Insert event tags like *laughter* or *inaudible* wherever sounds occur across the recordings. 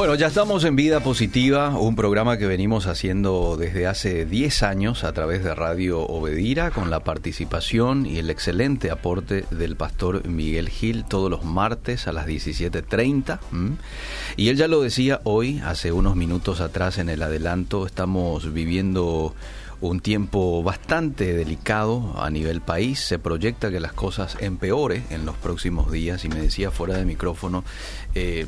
Bueno, ya estamos en Vida Positiva, un programa que venimos haciendo desde hace 10 años a través de Radio Obedira, con la participación y el excelente aporte del pastor Miguel Gil todos los martes a las 17.30. Y él ya lo decía hoy, hace unos minutos atrás en el adelanto, estamos viviendo un tiempo bastante delicado a nivel país. Se proyecta que las cosas empeore en los próximos días y me decía fuera de micrófono, eh,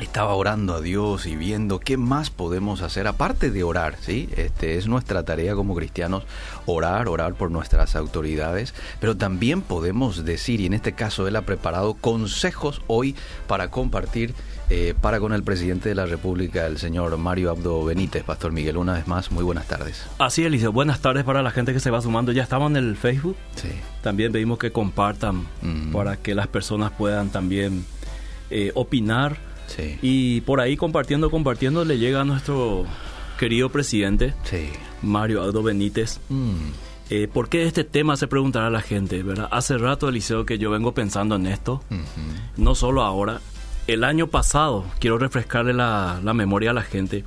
estaba orando a Dios y viendo qué más podemos hacer aparte de orar, ¿sí? Este es nuestra tarea como cristianos orar, orar por nuestras autoridades, pero también podemos decir y en este caso él ha preparado consejos hoy para compartir eh, para con el presidente de la República, el señor Mario Abdo Benítez. Pastor Miguel, una vez más, muy buenas tardes. Así, Eliseo, buenas tardes para la gente que se va sumando. Ya estamos en el Facebook. Sí. También pedimos que compartan para que las personas puedan también eh, opinar y por ahí compartiendo, compartiendo, le llega a nuestro querido presidente, Mario Aldo Benítez. Mm. Eh, ¿Por qué este tema se preguntará la gente? ¿verdad? Hace rato, Eliseo, que yo vengo pensando en esto, no solo ahora. El año pasado, quiero refrescarle la, memoria a la gente,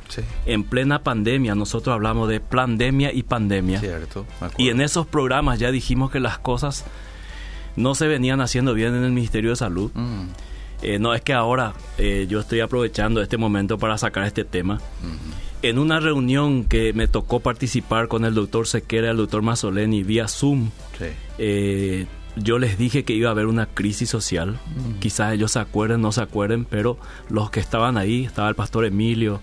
en plena pandemia nosotros hablamos de pandemia y pandemia. Cierto, y en esos programas ya dijimos que las cosas no se venían haciendo bien en el Ministerio de Salud. Mm. Eh, no es que ahora eh, yo estoy aprovechando este momento para sacar este tema. En una reunión que me tocó participar con el doctor Sequera y el doctor Mazzoleni vía Zoom, eh, yo les dije que iba a haber una crisis social. Quizás ellos se acuerden, no se acuerden, pero los que estaban ahí, estaba el pastor Emilio,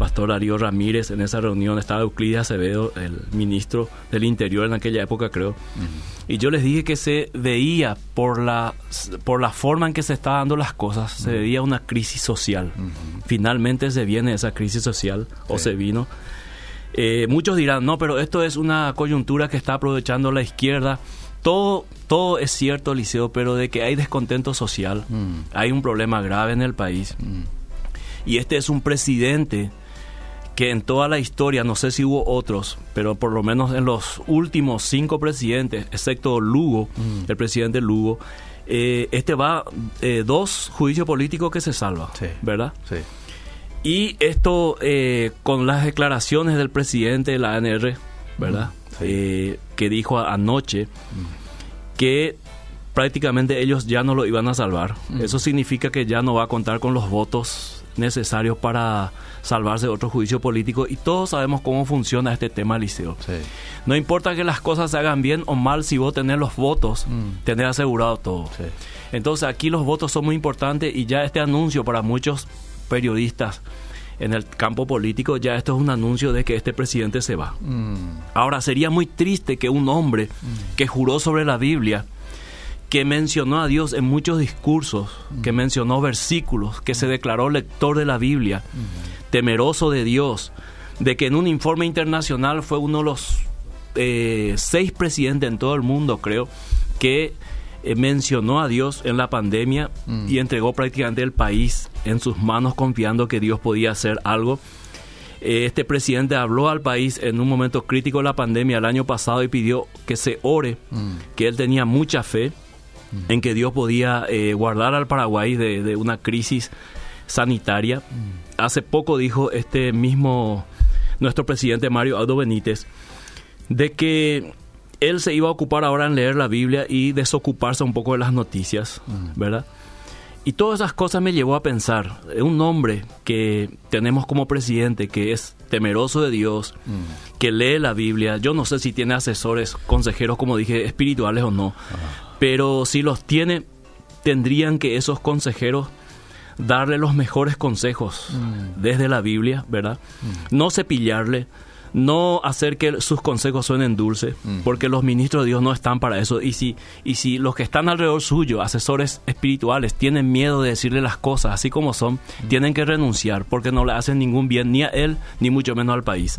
pastor Darío Ramírez en esa reunión, estaba Euclides Acevedo, el ministro del Interior en aquella época, creo. Y yo les dije que se veía por la, por la forma en que se estaban dando las cosas, se veía una crisis social. Finalmente se viene esa crisis social, o se vino. Eh, muchos dirán, no, pero esto es una coyuntura que está aprovechando la izquierda. Todo, todo es cierto, Liceo, pero de que hay descontento social, hay un problema grave en el país. Y este es un presidente que en toda la historia, no sé si hubo otros, pero por lo menos en los últimos cinco presidentes, excepto Lugo, mm. el presidente Lugo, eh, este va eh, dos juicios políticos que se salva, ¿verdad? Sí. Y esto eh, con las declaraciones del presidente de la ANR, ¿verdad? Mm, que dijo anoche mm. que prácticamente ellos ya no lo iban a salvar. Eso significa que ya no va a contar con los votos necesarios para salvarse de otro juicio político y todos sabemos cómo funciona este tema, Liceo. No importa que las cosas se hagan bien o mal, si vos tenés los votos, mm. tenés asegurado todo. Entonces aquí los votos son muy importantes y ya este anuncio para muchos periodistas en el campo político, ya esto es un anuncio de que este presidente se va. Mm. Ahora, sería muy triste que un hombre mm. que juró sobre la Biblia, que mencionó a Dios en muchos discursos, que mencionó versículos, que se declaró lector de la Biblia, temeroso de Dios, de que en un informe internacional fue uno de los eh, seis presidentes en todo el mundo, creo, que eh, mencionó a Dios en la pandemia mm. y entregó prácticamente el país en sus manos confiando que Dios podía hacer algo. Eh, este presidente habló al país en un momento crítico de la pandemia el año pasado y pidió que se ore, mm. que él tenía mucha fe mm. en que Dios podía guardar al Paraguay de, de una crisis sanitaria hace poco dijo este mismo, nuestro presidente Mario Aldo Benítez, de que él se iba a ocupar ahora en leer la Biblia y desocuparse un poco de las noticias, mm. ¿verdad? Y todas esas cosas me llevó a pensar, un hombre que tenemos como presidente que es temeroso de Dios, mm. que lee la Biblia, yo no sé si tiene asesores, consejeros, como dije, espirituales o no, pero si los tiene, tendrían que esos consejeros darle los mejores consejos mm. desde la Biblia, ¿verdad? Mm. No cepillarle, no hacer que sus consejos suenen dulces, mm. porque los ministros de Dios no están para eso. Y si, y si los que están alrededor suyo, asesores espirituales, tienen miedo de decirle las cosas así como son, tienen que renunciar, porque no le hacen ningún bien ni a él, ni mucho menos al país.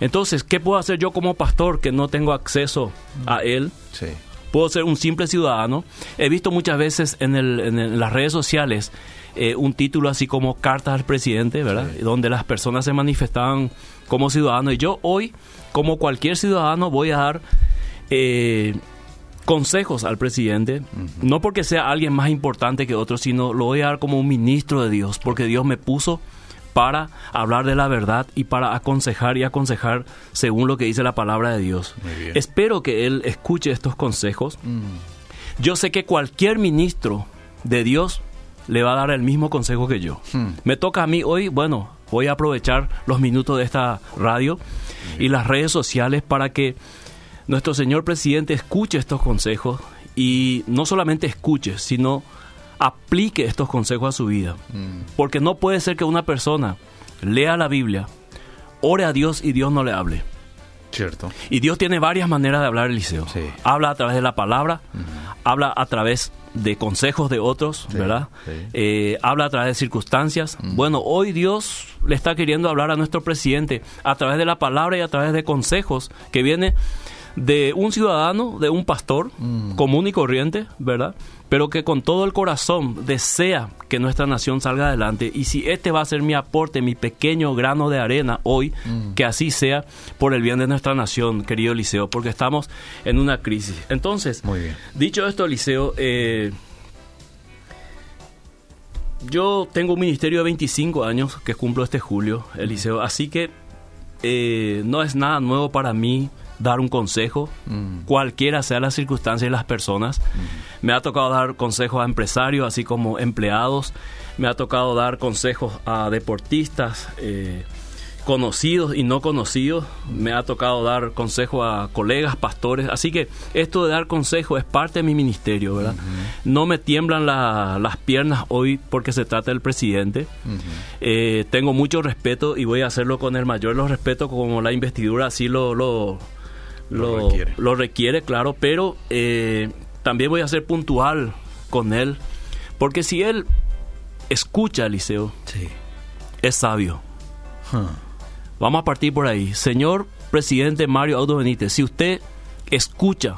Entonces, ¿qué puedo hacer yo como pastor que no tengo acceso a él? Sí puedo ser un simple ciudadano. He visto muchas veces en, el, en las redes sociales eh, un título así como Carta al Presidente, ¿verdad? Donde las personas se manifestaban como ciudadanos. Y yo hoy, como cualquier ciudadano, voy a dar... Eh, consejos al presidente, no porque sea alguien más importante que otro, sino lo voy a dar como un ministro de Dios, porque Dios me puso para hablar de la verdad y para aconsejar y aconsejar según lo que dice la palabra de Dios. Espero que él escuche estos consejos. Mm. Yo sé que cualquier ministro de Dios le va a dar el mismo consejo que yo. Hmm. Me toca a mí hoy, bueno, voy a aprovechar los minutos de esta radio y las redes sociales para que nuestro señor presidente escuche estos consejos y no solamente escuche, sino aplique estos consejos a su vida. Hmm. Porque no puede ser que una persona lea la Biblia, ore a Dios y Dios no le hable. Cierto. Y Dios tiene varias maneras de hablar, Eliseo. Habla a través de la palabra, habla a través de consejos de otros, ¿verdad? Eh, habla a través de circunstancias. Bueno, hoy Dios le está queriendo hablar a nuestro presidente a través de la palabra y a través de consejos que viene de un ciudadano, de un pastor mm. común y corriente, ¿verdad? Pero que con todo el corazón desea que nuestra nación salga adelante. Y si este va a ser mi aporte, mi pequeño grano de arena hoy, mm. que así sea por el bien de nuestra nación, querido Eliseo, porque estamos en una crisis. Entonces, Muy bien. dicho esto, Eliseo, eh, yo tengo un ministerio de 25 años que cumplo este julio, Eliseo, así que eh, no es nada nuevo para mí dar un consejo, mm. cualquiera sea la circunstancia y las personas. Mm. Me ha tocado dar consejos a empresarios, así como empleados. Me ha tocado dar consejos a deportistas, eh, conocidos y no conocidos. Me ha tocado dar consejos a colegas, pastores. Así que esto de dar consejos es parte de mi ministerio, ¿verdad? No me tiemblan las piernas hoy porque se trata del presidente. Eh, tengo mucho respeto y voy a hacerlo con el mayor de los respetos, como la investidura así lo, lo lo, requiere. claro, pero eh, también voy a ser puntual con él, porque si él escucha a Eliseo, es sabio. Vamos a partir por ahí. Señor presidente Mario Audo Benítez, si usted escucha,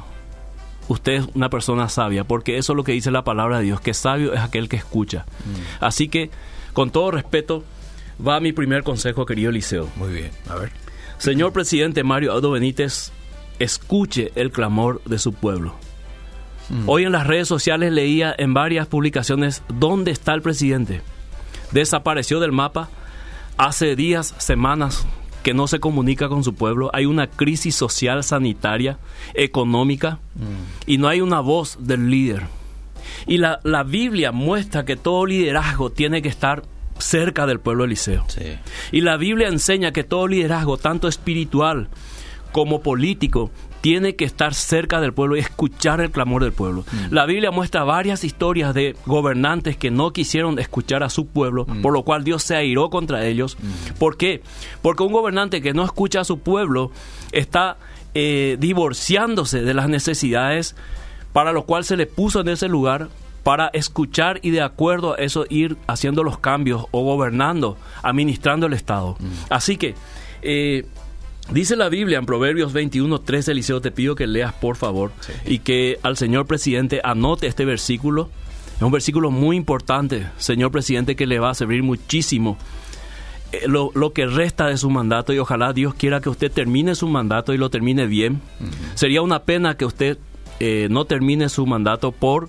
usted es una persona sabia, porque eso es lo que dice la palabra de Dios, que sabio es aquel que escucha. Mm. Así que, con todo respeto, va mi primer consejo, querido Eliseo. Muy bien, a ver. Señor presidente Mario Audo Benítez, escuche el clamor de su pueblo. Mm. Hoy en las redes sociales leía en varias publicaciones dónde está el presidente. Desapareció del mapa hace días, semanas que no se comunica con su pueblo. Hay una crisis social, sanitaria, económica mm. y no hay una voz del líder. Y la, Biblia muestra que todo liderazgo tiene que estar cerca del pueblo Eliseo. Y la Biblia enseña que todo liderazgo, tanto espiritual como político, tiene que estar cerca del pueblo y escuchar el clamor del pueblo. Mm. La Biblia muestra varias historias de gobernantes que no quisieron escuchar a su pueblo, mm. por lo cual Dios se airó contra ellos. Mm. ¿Por qué? Porque un gobernante que no escucha a su pueblo está eh, divorciándose de las necesidades para lo cual se le puso en ese lugar para escuchar y de acuerdo a eso ir haciendo los cambios o gobernando, administrando el Estado. Así que eh, Dice la Biblia en Proverbios 21, 13, Eliseo, te pido que leas por favor y que al señor presidente anote este versículo. Es un versículo muy importante, señor presidente, que le va a servir muchísimo eh, lo, que resta de su mandato y ojalá Dios quiera que usted termine su mandato y lo termine bien. Sería una pena que usted eh, no termine su mandato por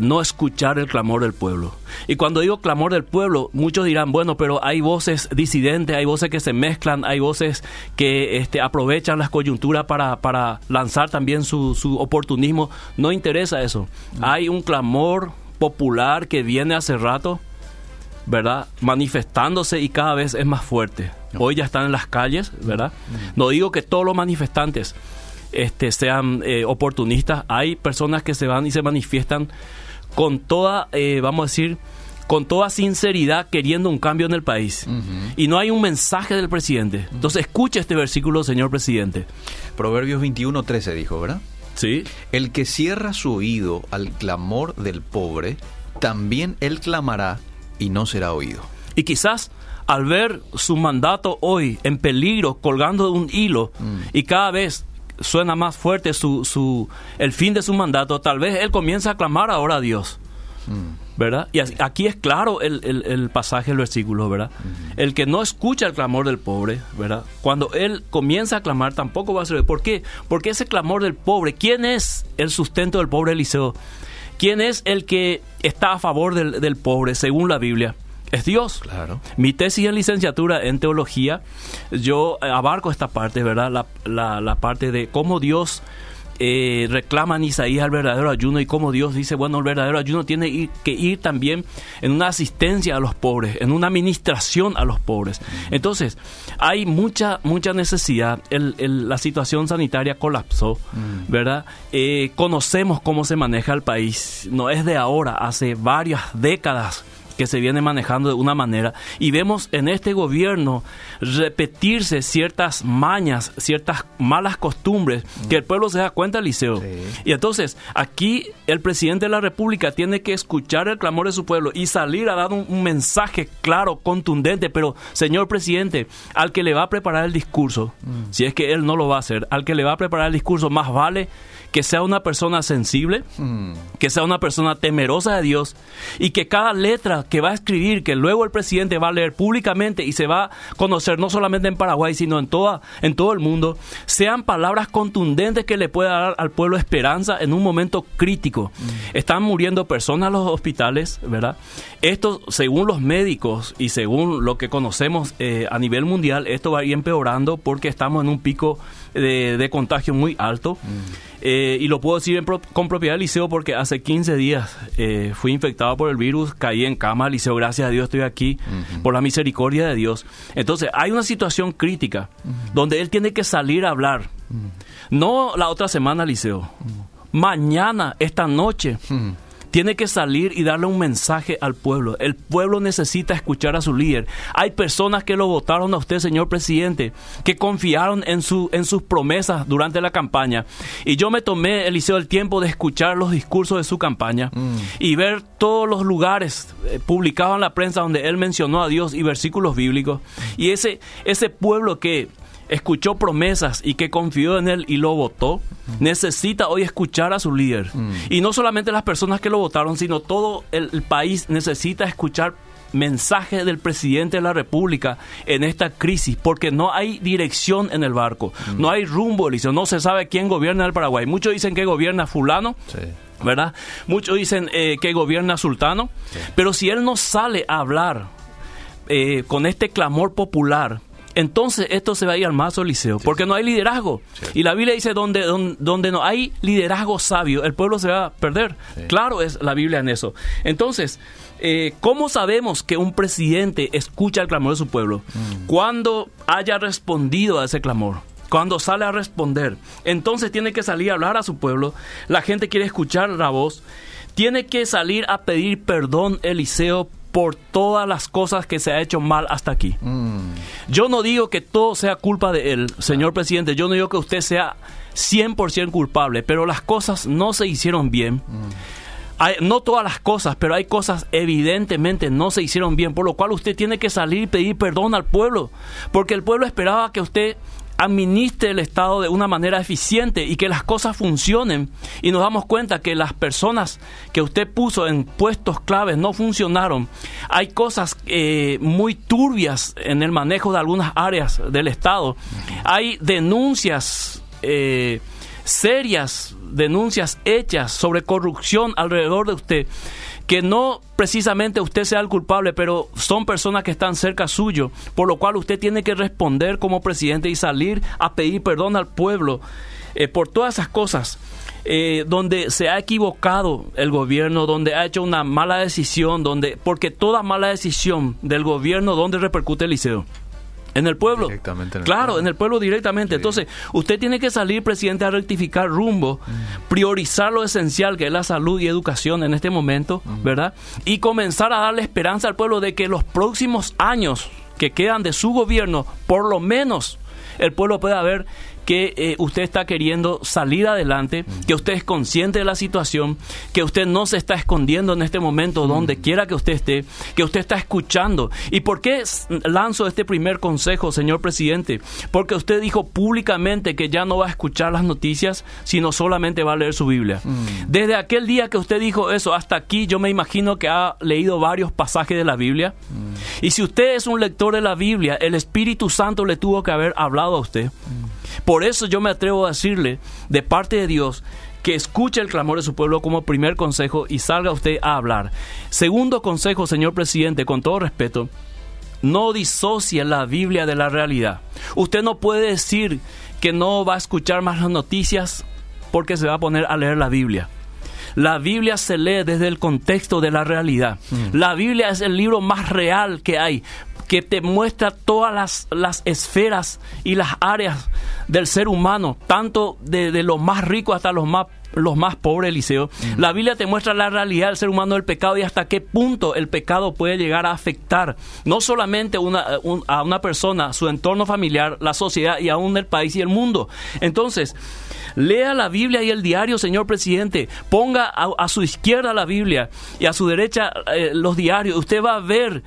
no escuchar el clamor del pueblo. Y cuando digo clamor del pueblo, muchos dirán, bueno, pero hay voces disidentes, hay voces que se mezclan, hay voces que este, aprovechan las coyunturas para, para lanzar también su, su oportunismo. No interesa eso. Hay un clamor popular que viene hace rato, ¿verdad? Manifestándose y cada vez es más fuerte. Hoy ya están en las calles, ¿verdad? No digo que todos los manifestantes este, sean eh, oportunistas. Hay personas que se van y se manifiestan con toda, eh, vamos a decir, con toda sinceridad queriendo un cambio en el país. Y no hay un mensaje del presidente. Entonces escuche este versículo, señor presidente. Proverbios 21, 13 dijo, ¿verdad? Sí. El que cierra su oído al clamor del pobre, también él clamará y no será oído. Y quizás al ver su mandato hoy en peligro, colgando de un hilo, mm. y cada vez suena más fuerte su, su, el fin de su mandato, tal vez él comienza a clamar ahora a Dios. Mm. ¿Verdad? Y aquí es claro el, pasaje, el versículo, ¿verdad? El que no escucha el clamor del pobre, ¿verdad? Cuando él comienza a clamar, tampoco va a ser. ¿Por qué? Porque ese clamor del pobre, ¿quién es el sustento del pobre Eliseo? ¿Quién es el que está a favor del, del pobre, según la Biblia? Es Dios. Claro. Mi tesis en licenciatura en teología, yo abarco esta parte, ¿verdad? La, la, la parte de cómo Dios eh, reclaman Isaías el verdadero ayuno y como Dios dice, bueno, el verdadero ayuno tiene que ir también en una asistencia a los pobres, en una administración a los pobres. Entonces, hay mucha, mucha necesidad. la situación sanitaria colapsó. ¿verdad? Eh, conocemos cómo se maneja el país. No es de ahora, hace varias décadas que se viene manejando de una manera y vemos en este gobierno repetirse ciertas mañas, ciertas malas costumbres que el pueblo se da cuenta, Liceo. Y entonces aquí el presidente de la República tiene que escuchar el clamor de su pueblo y salir a dar un, mensaje claro, contundente, pero señor presidente, al que le va a preparar el discurso, mm. si es que él no lo va a hacer, al que le va a preparar el discurso, más vale que sea una persona sensible, mm. que sea una persona temerosa de Dios y que cada letra que va a escribir, que luego el presidente va a leer públicamente y se va a conocer no solamente en Paraguay, sino en, toda, en todo el mundo, sean palabras contundentes que le pueda dar al pueblo esperanza en un momento crítico. Mm. Están muriendo personas en los hospitales, ¿verdad? Esto, según los médicos y según lo que conocemos eh, a nivel mundial, esto va a ir empeorando porque estamos en un pico de, contagio muy alto. Mm. Eh, y lo puedo decir con propiedad, Liceo, porque hace 15 días eh, fui infectado por el virus, caí en cama, Liceo, gracias a Dios estoy aquí, por la misericordia de Dios. Entonces, hay una situación crítica donde él tiene que salir a hablar. No la otra semana, Liceo. Mañana, esta noche tiene que salir y darle un mensaje al pueblo. El pueblo necesita escuchar a su líder. Hay personas que lo votaron a usted, señor presidente, que confiaron en, su, en sus promesas durante la campaña. Y yo me tomé, Eliseo, el tiempo de escuchar los discursos de su campaña mm. y ver todos los lugares eh, publicados en la prensa donde él mencionó a Dios y versículos bíblicos. Y ese, ese pueblo que escuchó promesas y que confió en él y lo votó, necesita hoy escuchar a su líder. Mm. Y no solamente las personas que lo votaron, sino todo el, país necesita escuchar mensajes del presidente de la República en esta crisis, porque no hay dirección en el barco, mm. no hay rumbo, no se sabe quién gobierna el Paraguay. Muchos dicen que gobierna fulano. ¿Verdad? Muchos dicen eh, que gobierna Sultano, pero si él no sale a hablar eh, con este clamor popular, entonces esto se va a ir al mazo liceo, porque no hay liderazgo. Y la Biblia dice, donde, donde, no hay liderazgo sabio, el pueblo se va a perder. Claro es la Biblia en eso. Entonces, eh, ¿cómo sabemos que un presidente escucha el clamor de su pueblo? Mm. Cuando haya respondido a ese clamor cuando sale a responder. Entonces tiene que salir a hablar a su pueblo. La gente quiere escuchar la voz. Tiene que salir a pedir perdón Eliseo por todas las cosas que se ha hecho mal hasta aquí. Mm. Yo no digo que todo sea culpa de él, señor presidente, yo no digo que usted sea 100% culpable, pero las cosas no se hicieron bien. Mm. no todas las cosas, pero hay cosas evidentemente no se hicieron bien, por lo cual usted tiene que salir y pedir perdón al pueblo, porque el pueblo esperaba que usted administre el Estado de una manera eficiente y que las cosas funcionen y nos damos cuenta que las personas que usted puso en puestos claves no funcionaron. Hay cosas eh, muy turbias en el manejo de algunas áreas del Estado. Hay denuncias eh, serias, denuncias hechas sobre corrupción alrededor de usted que no precisamente usted sea el culpable, pero son personas que están cerca suyo, por lo cual usted tiene que responder como presidente y salir a pedir perdón al pueblo eh, por todas esas cosas. Eh, donde se ha equivocado el gobierno, donde ha hecho una mala decisión, donde porque toda mala decisión del gobierno, ¿dónde repercute el liceo? En el pueblo. claro, en el pueblo directamente. Entonces, usted tiene que salir, presidente, a rectificar rumbo, mm. priorizar lo esencial, que es la salud y educación en este momento, mm. ¿verdad? Y comenzar a darle esperanza al pueblo de que los próximos años que quedan de su gobierno, por lo menos el pueblo pueda ver que eh, usted está queriendo salir adelante, que usted es consciente de la situación, que usted no se está escondiendo en este momento donde quiera que usted esté, que usted está escuchando. ¿Y por qué lanzo este primer consejo, señor presidente? Porque usted dijo públicamente que ya no va a escuchar las noticias, sino solamente va a leer su Biblia. Desde aquel día que usted dijo eso hasta aquí, yo me imagino que ha leído varios pasajes de la Biblia. Y si usted es un lector de la Biblia, el Espíritu Santo le tuvo que haber hablado a usted. Por eso yo me atrevo a decirle, de parte de Dios, que escuche el clamor de su pueblo como primer consejo y salga usted a hablar. Segundo consejo, señor presidente, con todo respeto, no disocie la Biblia de la realidad. Usted no puede decir que no va a escuchar más las noticias porque se va a poner a leer la Biblia. La Biblia se lee desde el contexto de la realidad. Mm. La Biblia es el libro más real que hay que te muestra todas las, las esferas y las áreas del ser humano, tanto de, de los más ricos hasta los más los más pobres, Eliseo. La Biblia te muestra la realidad del ser humano del pecado y hasta qué punto el pecado puede llegar a afectar no solamente una, a una persona, su entorno familiar, la sociedad y aún el país y el mundo. Entonces, lea la Biblia y el diario, señor presidente. Ponga a, su izquierda la Biblia y a su derecha eh, los diarios. Usted va a ver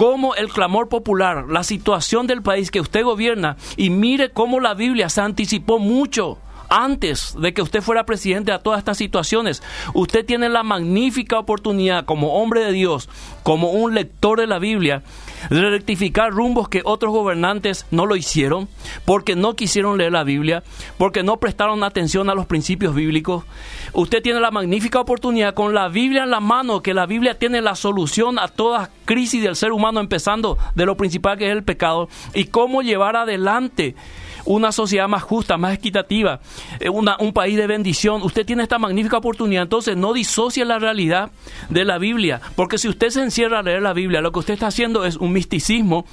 cómo el clamor popular, la situación del país que usted gobierna, y mire cómo la Biblia se anticipó mucho antes de que usted fuera presidente a todas estas situaciones. Usted tiene la magnífica oportunidad como hombre de Dios, como un lector de la Biblia, de rectificar rumbos que otros gobernantes no lo hicieron, porque no quisieron leer la Biblia, porque no prestaron atención a los principios bíblicos. Usted tiene la magnífica oportunidad con la Biblia en la mano, que la Biblia tiene la solución a toda crisis del ser humano, empezando de lo principal que es el pecado, y cómo llevar adelante una sociedad más justa, más equitativa, eh, un país de bendición. Usted tiene esta magnífica oportunidad, entonces no disocie la realidad de la Biblia, porque si usted se encierra a leer la Biblia, lo que usted está haciendo es un misticismo,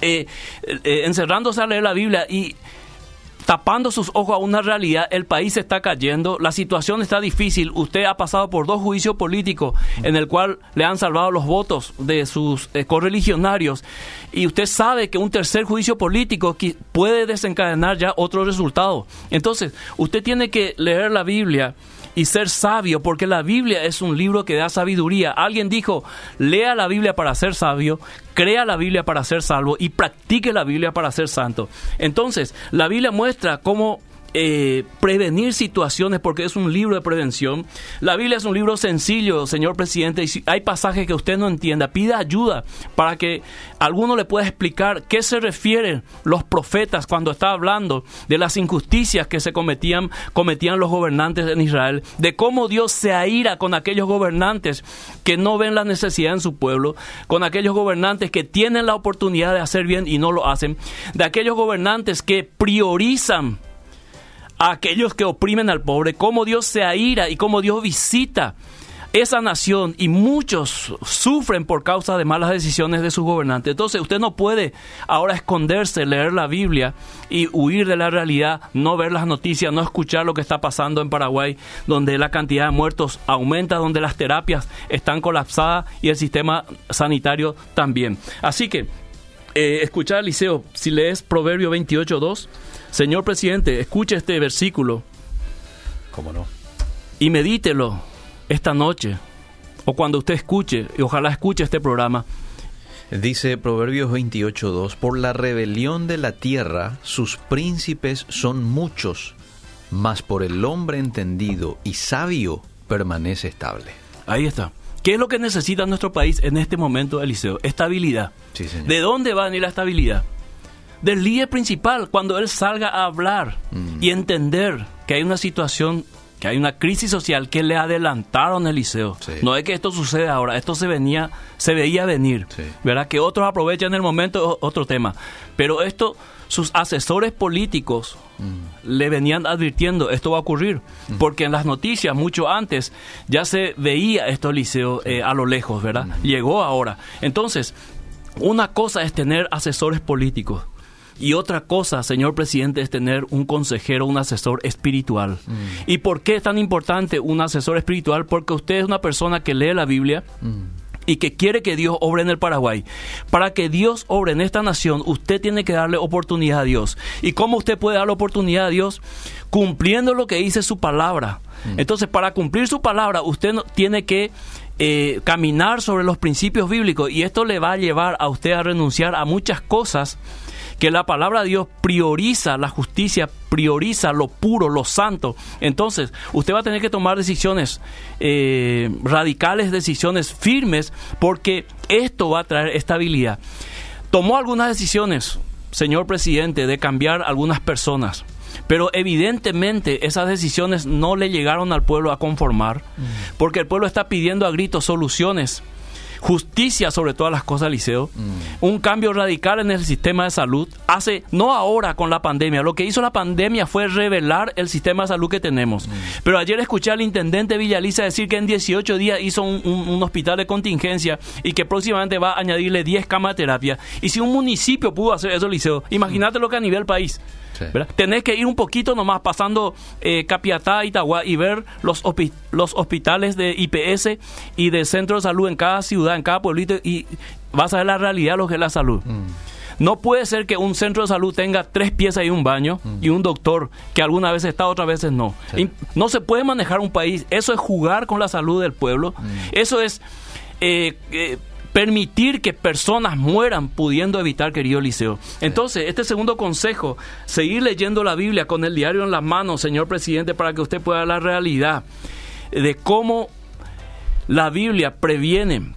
eh, eh, encerrándose a leer la Biblia y tapando sus ojos a una realidad, el país está cayendo, la situación está difícil, usted ha pasado por dos juicios políticos en el cual le han salvado los votos de sus eh, correligionarios y usted sabe que un tercer juicio político puede desencadenar ya otro resultado. Entonces, usted tiene que leer la Biblia y ser sabio, porque la Biblia es un libro que da sabiduría. Alguien dijo, lea la Biblia para ser sabio, crea la Biblia para ser salvo y practique la Biblia para ser santo. Entonces, la Biblia muestra cómo eh, prevenir situaciones porque es un libro de prevención. La Biblia es un libro sencillo, señor presidente, y si hay pasajes que usted no entienda, pida ayuda para que alguno le pueda explicar qué se refieren los profetas cuando está hablando de las injusticias que se cometían, cometían los gobernantes en Israel, de cómo Dios se aira con aquellos gobernantes que no ven la necesidad en su pueblo, con aquellos gobernantes que tienen la oportunidad de hacer bien y no lo hacen, de aquellos gobernantes que priorizan a aquellos que oprimen al pobre, cómo Dios se aira y cómo Dios visita esa nación y muchos sufren por causa de malas decisiones de sus gobernantes. Entonces usted no puede ahora esconderse, leer la Biblia y huir de la realidad, no ver las noticias, no escuchar lo que está pasando en Paraguay, donde la cantidad de muertos aumenta, donde las terapias están colapsadas y el sistema sanitario también. Así que, eh, escuchar, Liceo, si lees Proverbio 28.2, Señor presidente, escuche este versículo. ¿Cómo no? Y medítelo esta noche, o cuando usted escuche, y ojalá escuche este programa. Dice Proverbios 28.2, por la rebelión de la tierra sus príncipes son muchos, mas por el hombre entendido y sabio permanece estable. Ahí está. ¿Qué es lo que necesita nuestro país en este momento, Eliseo? Estabilidad. Sí, señor. ¿De dónde va a venir la estabilidad? Del líder principal cuando él salga a hablar mm. y entender que hay una situación, que hay una crisis social que le adelantaron Eliseo. No es que esto sucede ahora, esto se venía, se veía venir. ¿Verdad? Que otros aprovechan el momento, otro tema. Pero esto, sus asesores políticos mm. le venían advirtiendo, esto va a ocurrir. Mm. Porque en las noticias, mucho antes, ya se veía esto Eliseo eh, a lo lejos, ¿verdad? Llegó ahora. Entonces, una cosa es tener asesores políticos y otra cosa, señor presidente, es tener un consejero, un asesor espiritual. Mm. ¿Y por qué es tan importante un asesor espiritual? Porque usted es una persona que lee la Biblia, mm. y que quiere que Dios obre en el Paraguay. Para que Dios obre en esta nación, usted tiene que darle oportunidad a Dios. ¿Y cómo usted puede darle oportunidad a Dios? Cumpliendo lo que dice su palabra. Mm. Entonces, para cumplir su palabra, usted tiene que eh, caminar sobre los principios bíblicos y esto le va a llevar a usted a renunciar a muchas cosas que la palabra de Dios prioriza la justicia, prioriza lo puro, lo santo. Entonces, usted va a tener que tomar decisiones eh, radicales, decisiones firmes, porque esto va a traer estabilidad. Tomó algunas decisiones, señor presidente, de cambiar algunas personas. Pero evidentemente esas decisiones no le llegaron al pueblo a conformar, mm. porque el pueblo está pidiendo a gritos soluciones justicia sobre todas las cosas, Liceo, un cambio radical en el sistema de salud, hace, no ahora con la pandemia, lo que hizo la pandemia fue revelar el sistema de salud que tenemos. Pero ayer escuché al intendente Villaliza decir que en 18 días hizo un, hospital de contingencia y que próximamente va a añadirle 10 camas de terapia. Y si un municipio pudo hacer eso, Liceo, imagínate lo que a nivel país. Tenés que ir un poquito nomás pasando eh, Capiatá, Itagua y ver los, los hospitales de IPS y de centro de salud en cada ciudad, en cada pueblito y vas a ver la realidad de lo que es la salud. Mm. No puede ser que un centro de salud tenga tres piezas y un baño mm. y un doctor que algunas veces está, otras veces no. No se puede manejar un país. Eso es jugar con la salud del pueblo. Mm. Eso es eh, eh, permitir que personas mueran pudiendo evitar, querido Liceo. Entonces, este segundo consejo, seguir leyendo la Biblia con el diario en las manos, señor presidente, para que usted pueda ver la realidad de cómo la Biblia previene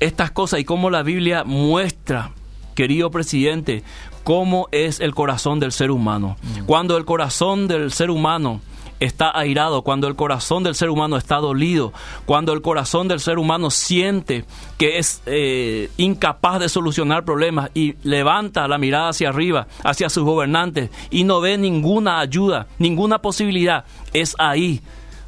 estas cosas y cómo la Biblia muestra, querido presidente, cómo es el corazón del ser humano. Mm. Cuando el corazón del ser humano está airado, cuando el corazón del ser humano está dolido, cuando el corazón del ser humano siente que es eh, incapaz de solucionar problemas y levanta la mirada hacia arriba, hacia sus gobernantes y no ve ninguna ayuda, ninguna posibilidad, es ahí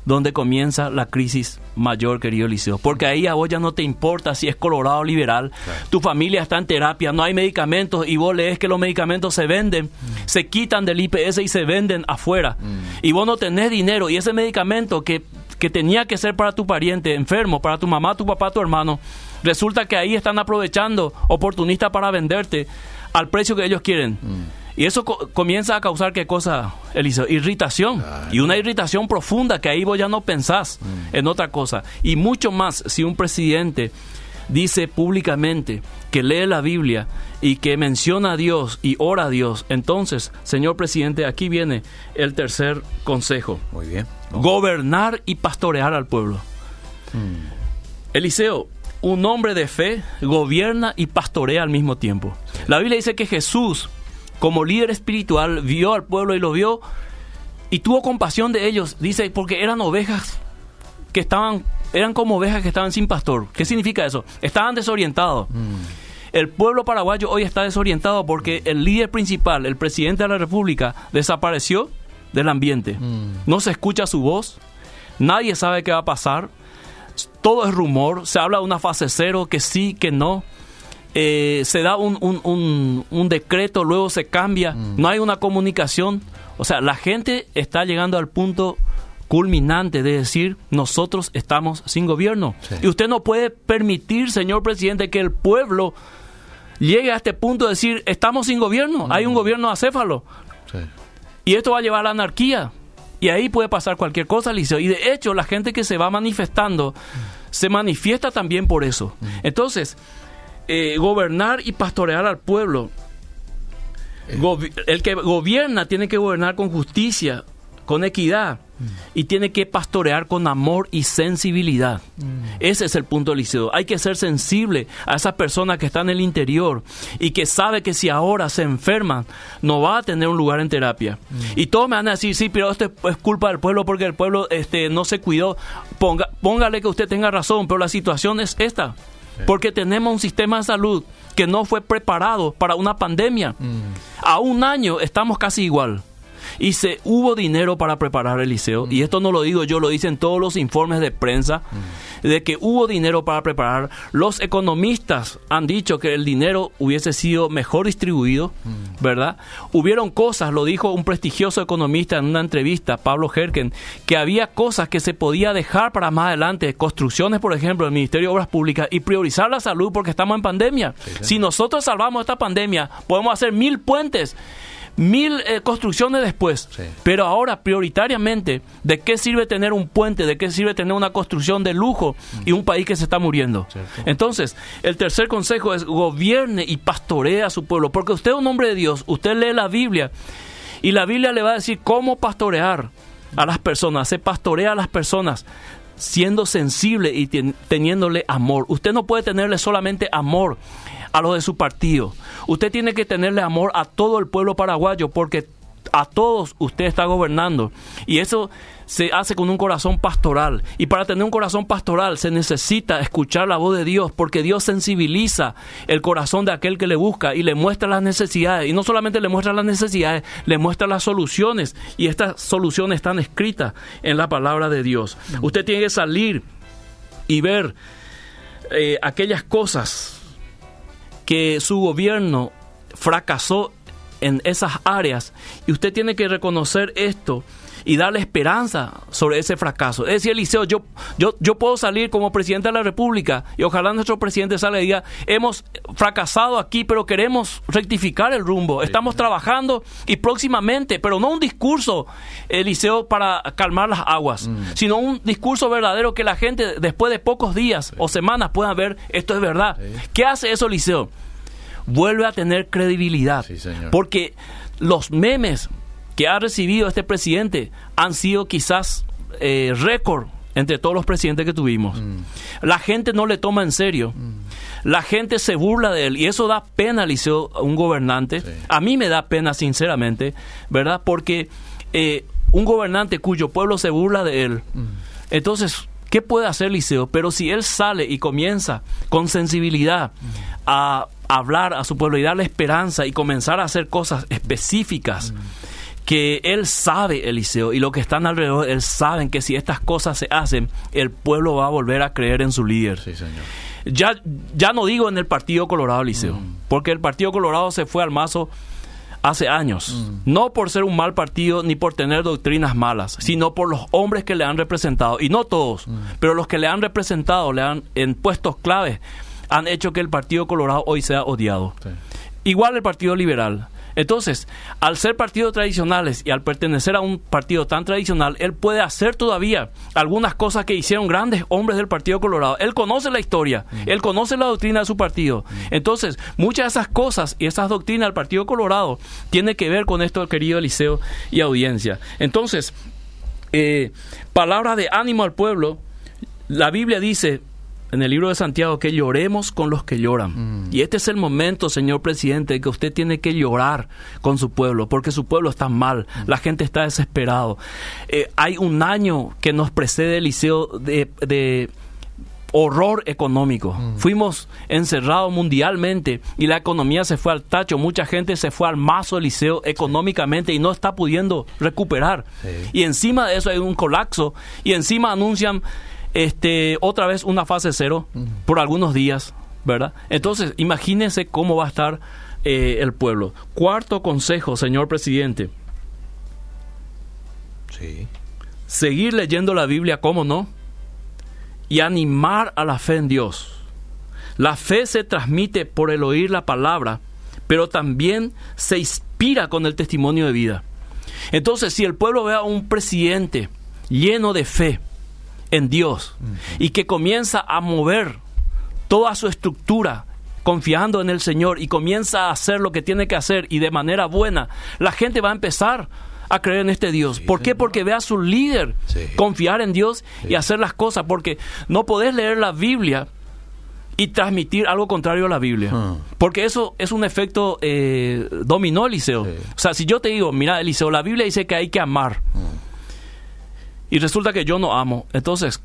donde comienza la crisis mayor, querido Liceo. Porque ahí a vos ya no te importa si es colorado o liberal. Tu familia está en terapia, no hay medicamentos y vos lees que los medicamentos se venden, mm. se quitan del IPS y se venden afuera. Mm. Y vos no tenés dinero y ese medicamento que, que tenía que ser para tu pariente enfermo, para tu mamá, tu papá, tu hermano, resulta que ahí están aprovechando oportunistas para venderte al precio que ellos quieren. Mm. Y eso comienza a causar qué cosa, Eliseo? Irritación. Y una irritación profunda que ahí vos ya no pensás mm. en otra cosa. Y mucho más si un presidente dice públicamente que lee la Biblia y que menciona a Dios y ora a Dios. Entonces, señor presidente, aquí viene el tercer consejo. Muy bien. Gobernar y pastorear al pueblo. Mm. Eliseo, un hombre de fe gobierna y pastorea al mismo tiempo. La Biblia dice que Jesús como líder espiritual, vio al pueblo y lo vio y tuvo compasión de ellos. Dice, porque eran ovejas que estaban, eran como ovejas que estaban sin pastor. ¿Qué significa eso? Estaban desorientados. Mm. El pueblo paraguayo hoy está desorientado porque el líder principal, el presidente de la República, desapareció del ambiente. Mm. No se escucha su voz, nadie sabe qué va a pasar, todo es rumor, se habla de una fase cero, que sí, que no. Eh, se da un, un, un, decreto, luego se cambia, mm. no hay una comunicación. O sea, la gente está llegando al punto culminante de decir nosotros estamos sin gobierno. Y usted no puede permitir, señor presidente, que el pueblo llegue a este punto de decir estamos sin gobierno, hay un mm. gobierno acéfalo. Y esto va a llevar a la anarquía. Y ahí puede pasar cualquier cosa, Liceo. Y de hecho, la gente que se va manifestando mm. se manifiesta también por eso. Entonces, eh, gobernar y pastorear al pueblo. el que gobierna tiene que gobernar con justicia, con equidad mm. y tiene que pastorear con amor y sensibilidad. Mm. Ese es el punto Liceo. Hay que ser sensible a esas personas que están en el interior y que sabe que si ahora se enferman no va a tener un lugar en terapia. Mm. Y todos me van a decir, sí, pero esto es culpa del pueblo porque el pueblo este, no se cuidó. Ponga, póngale que usted tenga razón, pero la situación es esta. Porque tenemos un sistema de salud que no fue preparado para una pandemia. Mm. A un año estamos casi igual. Y se hubo dinero para preparar el liceo. Y esto no lo digo yo, lo dicen todos los informes de prensa, de que hubo dinero para preparar. Los economistas han dicho que el dinero hubiese sido mejor distribuido, ¿verdad? Hubieron cosas, lo dijo un prestigioso economista en una entrevista, Pablo Herken, que había cosas que se podía dejar para más adelante, construcciones, por ejemplo, del Ministerio de Obras Públicas, y priorizar la salud porque estamos en pandemia. Si nosotros salvamos esta pandemia, podemos hacer mil puentes mil eh, construcciones después. Pero ahora, prioritariamente, ¿de qué sirve tener un puente? ¿De qué sirve tener una construcción de lujo y un país que se está muriendo? Entonces, el tercer consejo es gobierne y pastoree a su pueblo. Porque usted es un hombre de Dios, usted lee la Biblia y la Biblia le va a decir cómo pastorear a las personas. Se pastorea a las personas siendo sensible y teniéndole amor. Usted no puede tenerle solamente amor a los de su partido. Usted tiene que tenerle amor a todo el pueblo paraguayo porque a todos usted está gobernando. Y eso se hace con un corazón pastoral. Y para tener un corazón pastoral se necesita escuchar la voz de Dios, porque Dios sensibiliza el corazón de aquel que le busca y le muestra las necesidades. Y no solamente le muestra las necesidades, le muestra las soluciones. Y estas soluciones están escritas en la palabra de Dios. Usted tiene que salir y ver eh, aquellas cosas que su gobierno fracasó en esas áreas. Y usted tiene que reconocer esto y darle esperanza sobre ese fracaso. Es decir, Eliseo, yo, yo, yo puedo salir como presidente de la República y ojalá nuestro presidente salga y diga, hemos fracasado aquí, pero queremos rectificar el rumbo. Estamos trabajando y próximamente, pero no un discurso, Eliseo, para calmar las aguas, mm. sino un discurso verdadero que la gente después de pocos días o semanas pueda ver, esto es verdad. ¿Qué hace eso, Eliseo? vuelve a tener credibilidad. Porque los memes que ha recibido este presidente han sido quizás eh, récord entre todos los presidentes que tuvimos. Mm. La gente no le toma en serio. Mm. La gente se burla de él y eso da pena, Liceo, a un gobernante. A mí me da pena, sinceramente, ¿verdad? Porque eh, un gobernante cuyo pueblo se burla de él. Mm. Entonces, ¿qué puede hacer Liceo? Pero si él sale y comienza con sensibilidad a hablar a su pueblo y darle esperanza y comenzar a hacer cosas específicas. Que él sabe, Eliseo, y lo que están alrededor, él saben que si estas cosas se hacen, el pueblo va a volver a creer en su líder. Ya, ya no digo en el Partido Colorado, Eliseo, mm. porque el Partido Colorado se fue al mazo hace años, mm. no por ser un mal partido ni por tener doctrinas malas, sino por los hombres que le han representado, y no todos, mm. pero los que le han representado, le han en puestos claves han hecho que el Partido Colorado hoy sea odiado. Igual el Partido Liberal. Entonces, al ser partidos tradicionales y al pertenecer a un partido tan tradicional, él puede hacer todavía algunas cosas que hicieron grandes hombres del Partido Colorado. Él conoce la historia, mm. él conoce la doctrina de su partido. Mm. Entonces, muchas de esas cosas y esas doctrinas del Partido Colorado tienen que ver con esto, querido Eliseo y audiencia. Entonces, eh, palabra de ánimo al pueblo. La Biblia dice, en el libro de Santiago que lloremos con los que lloran. Mm. Y este es el momento, señor presidente, que usted tiene que llorar con su pueblo, porque su pueblo está mal, mm. la gente está desesperado. Eh, hay un año que nos precede el liceo de, horror económico. Mm. Fuimos encerrados mundialmente y la economía se fue al tacho. Mucha gente se fue al mazo del liceo económicamente y no está pudiendo recuperar. Y encima de eso hay un colapso y encima anuncian este, otra vez una fase cero por algunos días, ¿verdad? Entonces, imagínense cómo va a estar eh, el pueblo. Cuarto consejo, señor presidente. Sí. Seguir leyendo la Biblia, ¿cómo no? Y animar a la fe en Dios. La fe se transmite por el oír la palabra, pero también se inspira con el testimonio de vida. Entonces, si el pueblo ve a un presidente lleno de fe, en Dios y que comienza a mover toda su estructura confiando en el Señor y comienza a hacer lo que tiene que hacer y de manera buena, la gente va a empezar a creer en este Dios. ¿Por qué? Porque ve a su líder confiar en Dios y hacer las cosas, porque no podés leer la Biblia y transmitir algo contrario a la Biblia. Ah. Porque eso es un efecto eh, dominó, Eliseo. O sea, si yo te digo, mira, Eliseo, la Biblia dice que hay que amar. Ah y resulta que yo no amo. Entonces,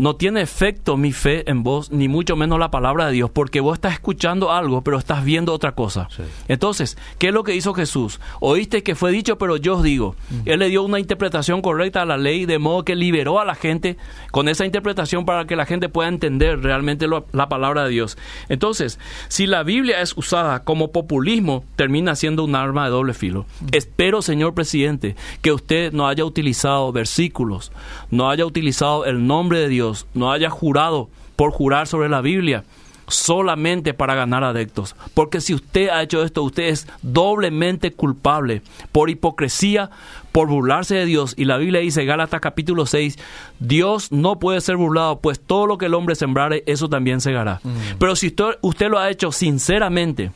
no tiene efecto mi fe en vos, ni mucho menos la palabra de Dios, porque vos estás escuchando algo, pero estás viendo otra cosa. Entonces, ¿qué es lo que hizo Jesús? Oíste que fue dicho, pero yo os digo. Él le dio una interpretación correcta a la ley, de modo que liberó a la gente con esa interpretación para que la gente pueda entender realmente la palabra de Dios. Entonces, si la Biblia es usada como populismo, termina siendo un arma de doble filo. Espero, señor presidente, que usted no haya utilizado versículos, no haya utilizado el nombre de Dios, no haya jurado por jurar sobre la Biblia solamente para ganar adeptos. Porque si usted ha hecho esto, usted es doblemente culpable por hipocresía, por burlarse de Dios. Y la Biblia dice, Gálatas capítulo 6, Dios no puede ser burlado, pues todo lo que el hombre sembrare, eso también segará. Mm. Pero si usted, usted lo ha hecho sinceramente,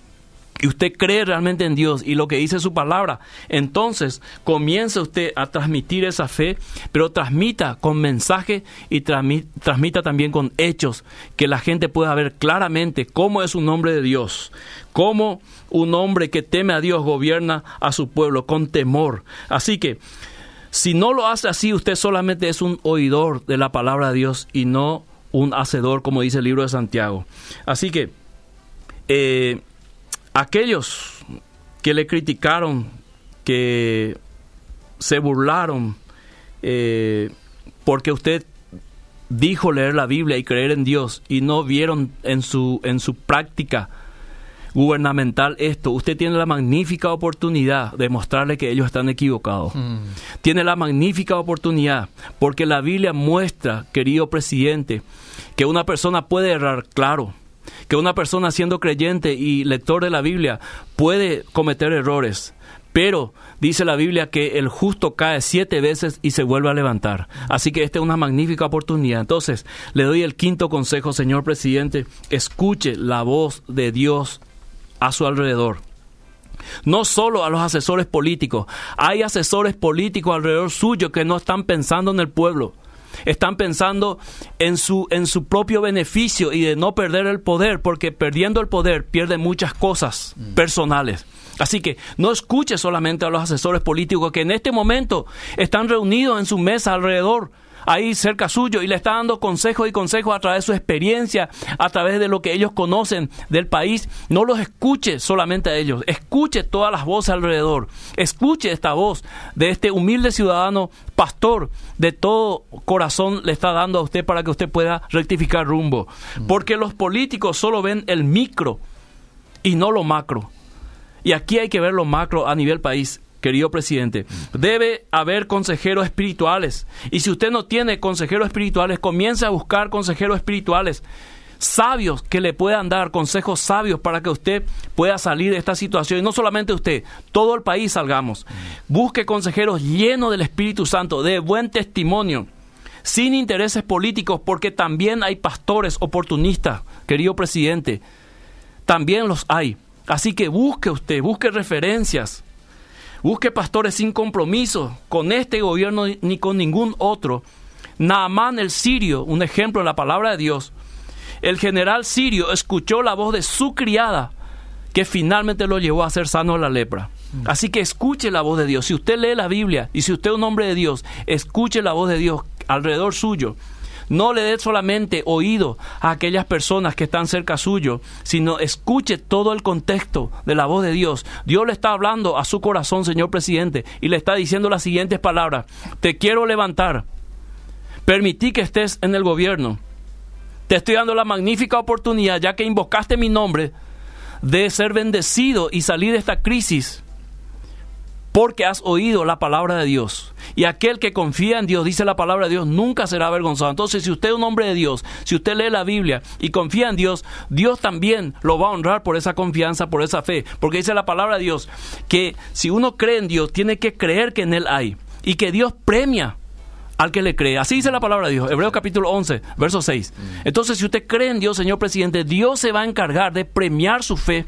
y usted cree realmente en Dios y lo que dice su palabra, entonces comienza usted a transmitir esa fe, pero transmita con mensaje y transmita también con hechos, que la gente pueda ver claramente cómo es un hombre de Dios, cómo un hombre que teme a Dios gobierna a su pueblo con temor. Así que, si no lo hace así, usted solamente es un oidor de la palabra de Dios y no un hacedor, como dice el libro de Santiago. Así que, eh, aquellos que le criticaron, que se burlaron, eh, porque usted dijo leer la Biblia y creer en Dios y no vieron en su, en su práctica gubernamental esto, usted tiene la magnífica oportunidad de mostrarle que ellos están equivocados. Mm. Tiene la magnífica oportunidad porque la Biblia muestra, querido presidente, que una persona puede errar, claro, que una persona siendo creyente y lector de la Biblia puede cometer errores, pero dice la Biblia que el justo cae siete veces y se vuelve a levantar. Así que esta es una magnífica oportunidad. Entonces, le doy el quinto consejo, señor presidente, escuche la voz de Dios a su alrededor. No solo a los asesores políticos, hay asesores políticos alrededor suyo que no están pensando en el pueblo están pensando en su, en su propio beneficio y de no perder el poder, porque perdiendo el poder pierde muchas cosas mm. personales. Así que no escuche solamente a los asesores políticos que en este momento están reunidos en su mesa alrededor ahí cerca suyo y le está dando consejos y consejos a través de su experiencia, a través de lo que ellos conocen del país. No los escuche solamente a ellos, escuche todas las voces alrededor, escuche esta voz de este humilde ciudadano pastor de todo corazón le está dando a usted para que usted pueda rectificar rumbo. Porque los políticos solo ven el micro y no lo macro. Y aquí hay que ver lo macro a nivel país querido presidente. Debe haber consejeros espirituales. Y si usted no tiene consejeros espirituales, comience a buscar consejeros espirituales sabios que le puedan dar consejos sabios para que usted pueda salir de esta situación. Y no solamente usted, todo el país salgamos. Busque consejeros llenos del Espíritu Santo, de buen testimonio, sin intereses políticos, porque también hay pastores oportunistas, querido presidente. También los hay. Así que busque usted, busque referencias Busque pastores sin compromiso con este gobierno ni con ningún otro. Naamán el sirio, un ejemplo en la palabra de Dios. El general sirio escuchó la voz de su criada que finalmente lo llevó a ser sano de la lepra. Así que escuche la voz de Dios. Si usted lee la Biblia y si usted es un hombre de Dios, escuche la voz de Dios alrededor suyo no le dé solamente oído a aquellas personas que están cerca suyo, sino escuche todo el contexto de la voz de Dios. Dios le está hablando a su corazón, señor presidente, y le está diciendo las siguientes palabras. Te quiero levantar. Permití que estés en el gobierno. Te estoy dando la magnífica oportunidad, ya que invocaste mi nombre, de ser bendecido y salir de esta crisis porque has oído la palabra de Dios. Y aquel que confía en Dios, dice la palabra de Dios, nunca será avergonzado. Entonces, si usted es un hombre de Dios, si usted lee la Biblia y confía en Dios, Dios también lo va a honrar por esa confianza, por esa fe. Porque dice la palabra de Dios que si uno cree en Dios, tiene que creer que en Él hay. Y que Dios premia al que le cree. Así dice la palabra de Dios, Hebreos capítulo 11, verso 6. Entonces, si usted cree en Dios, señor presidente, Dios se va a encargar de premiar su fe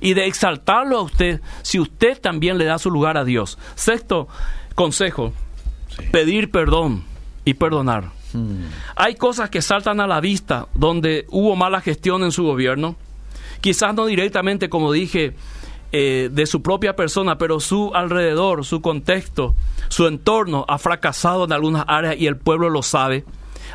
y de exaltarlo a usted si usted también le da su lugar a Dios. Sexto consejo, pedir perdón y perdonar. Hmm. Hay cosas que saltan a la vista donde hubo mala gestión en su gobierno, quizás no directamente, como dije, eh, de su propia persona, pero su alrededor, su contexto, su entorno ha fracasado en algunas áreas y el pueblo lo sabe.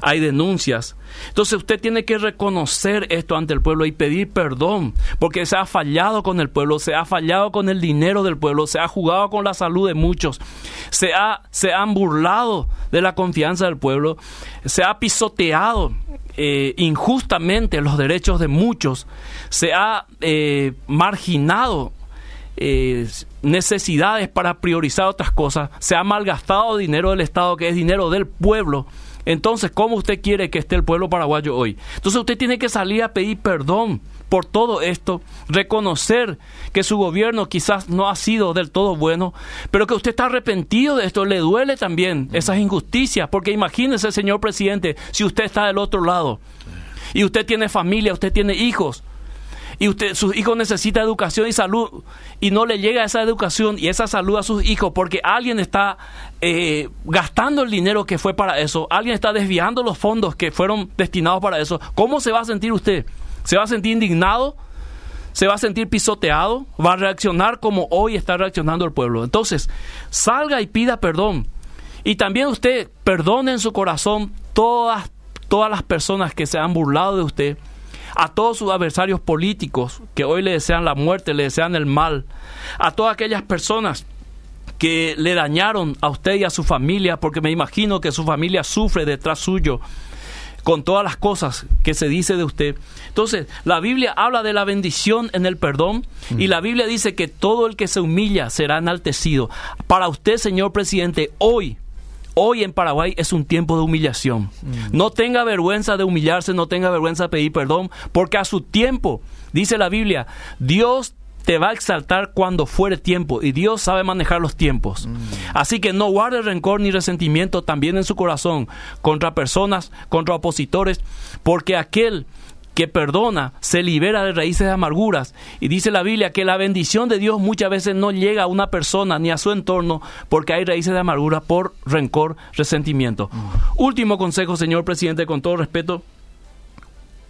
hay denuncias. Entonces usted tiene que reconocer esto ante el pueblo y pedir perdón, porque se ha fallado con el pueblo, se ha fallado con el dinero del pueblo, se ha jugado con la salud de muchos, se, ha, se han burlado de la confianza del pueblo, se ha pisoteado eh, injustamente los derechos de muchos, se ha eh, marginado eh, necesidades para priorizar otras cosas, se ha malgastado dinero del Estado que es dinero del pueblo. Entonces, ¿cómo usted quiere que esté el pueblo paraguayo hoy? Entonces usted tiene que salir a pedir perdón por todo esto, reconocer que su gobierno quizás no ha sido del todo bueno, pero que usted está arrepentido de esto, le duele también esas injusticias, porque imagínese, señor presidente, si usted está del otro lado y usted tiene familia, usted tiene hijos, y usted, sus hijos necesitan educación y salud y no le llega esa educación y esa salud a sus hijos porque alguien está eh, gastando el dinero que fue para eso, alguien está desviando los fondos que fueron destinados para eso, ¿cómo se va a sentir usted? ¿Se va a sentir indignado? ¿Se va a sentir pisoteado? ¿Va a reaccionar como hoy está reaccionando el pueblo? Entonces, salga y pida perdón. Y también usted perdone en su corazón todas, todas las personas que se han burlado de usted, a todos sus adversarios políticos que hoy le desean la muerte, le desean el mal, a todas aquellas personas que le dañaron a usted y a su familia, porque me imagino que su familia sufre detrás suyo con todas las cosas que se dice de usted. Entonces, la Biblia habla de la bendición en el perdón y la Biblia dice que todo el que se humilla será enaltecido. Para usted, señor presidente, hoy, hoy en Paraguay es un tiempo de humillación. No tenga vergüenza de humillarse, no tenga vergüenza de pedir perdón, porque a su tiempo, dice la Biblia, Dios te va a exaltar cuando fuere tiempo y Dios sabe manejar los tiempos. Mm. Así que no guarde rencor ni resentimiento también en su corazón contra personas, contra opositores, porque aquel que perdona se libera de raíces de amarguras. Y dice la Biblia que la bendición de Dios muchas veces no llega a una persona ni a su entorno porque hay raíces de amargura por rencor, resentimiento. Mm. Último consejo, señor presidente, con todo respeto,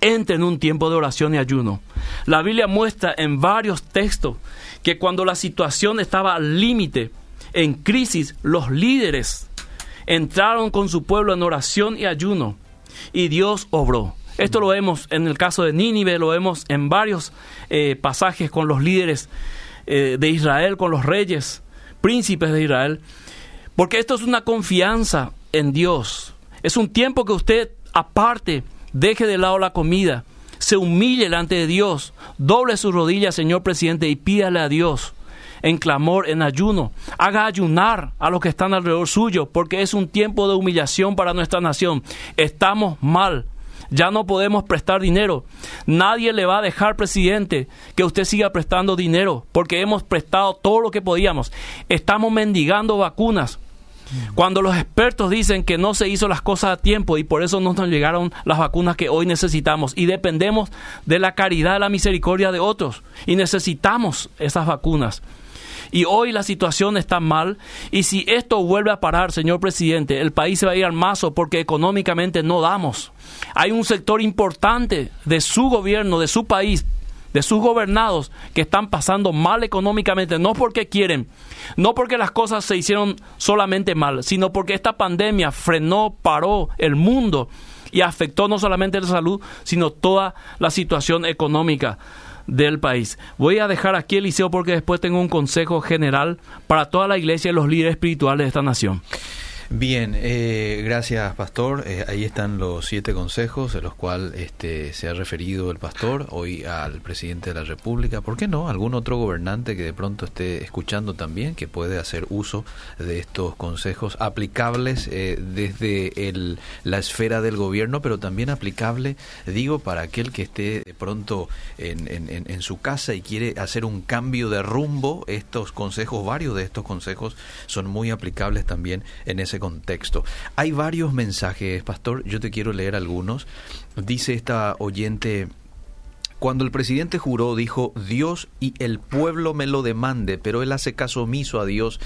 entre en un tiempo de oración y ayuno. La Biblia muestra en varios textos que cuando la situación estaba al límite, en crisis, los líderes entraron con su pueblo en oración y ayuno y Dios obró. Esto lo vemos en el caso de Nínive, lo vemos en varios eh, pasajes con los líderes eh, de Israel, con los reyes, príncipes de Israel, porque esto es una confianza en Dios. Es un tiempo que usted aparte deje de lado la comida, se humille delante de Dios, doble sus rodillas, señor presidente, y pídale a Dios en clamor, en ayuno. Haga ayunar a los que están alrededor suyo, porque es un tiempo de humillación para nuestra nación. Estamos mal. Ya no podemos prestar dinero. Nadie le va a dejar, presidente, que usted siga prestando dinero, porque hemos prestado todo lo que podíamos. Estamos mendigando vacunas. Cuando los expertos dicen que no se hizo las cosas a tiempo y por eso no nos llegaron las vacunas que hoy necesitamos y dependemos de la caridad, de la misericordia de otros y necesitamos esas vacunas. Y hoy la situación está mal y si esto vuelve a parar, señor presidente, el país se va a ir al mazo porque económicamente no damos. Hay un sector importante de su gobierno, de su país, de sus gobernados que están pasando mal económicamente, no porque quieren, no porque las cosas se hicieron solamente mal, sino porque esta pandemia frenó, paró el mundo y afectó no solamente la salud, sino toda la situación económica del país. Voy a dejar aquí el liceo porque después tengo un consejo general para toda la iglesia y los líderes espirituales de esta nación. Bien, eh, gracias Pastor. Eh, ahí están los siete consejos de los cuales este, se ha referido el Pastor hoy al presidente de la República. ¿Por qué no? Algún otro gobernante que de pronto esté escuchando también, que puede hacer uso de estos consejos aplicables eh, desde el, la esfera del gobierno, pero también aplicable, digo, para aquel que esté de pronto en, en, en su casa y quiere hacer un cambio de rumbo. Estos consejos, varios de estos consejos son muy aplicables también en ese contexto. Hay varios mensajes, pastor, yo te quiero leer algunos. Dice esta oyente, Cuando el presidente juró, dijo, Dios y el pueblo me lo demande, pero él hace caso omiso a Dios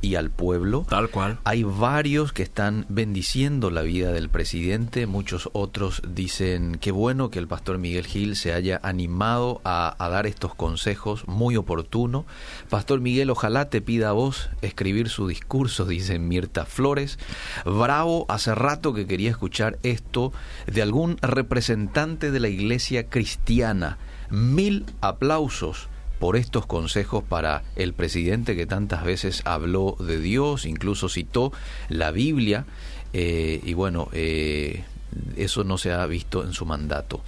y al pueblo. Tal cual. Hay varios que están bendiciendo la vida del presidente, muchos otros dicen, qué bueno que el pastor Miguel Gil se haya animado a, a dar estos consejos, muy oportuno. Pastor Miguel, ojalá te pida a vos escribir su discurso, *laughs* dice Mirta Flores. Bravo, hace rato que quería escuchar esto de algún representante de la iglesia cristiana. Mil aplausos por estos consejos para el presidente que tantas veces habló de Dios, incluso citó la Biblia, eh, y bueno, eh, eso no se ha visto en su mandato.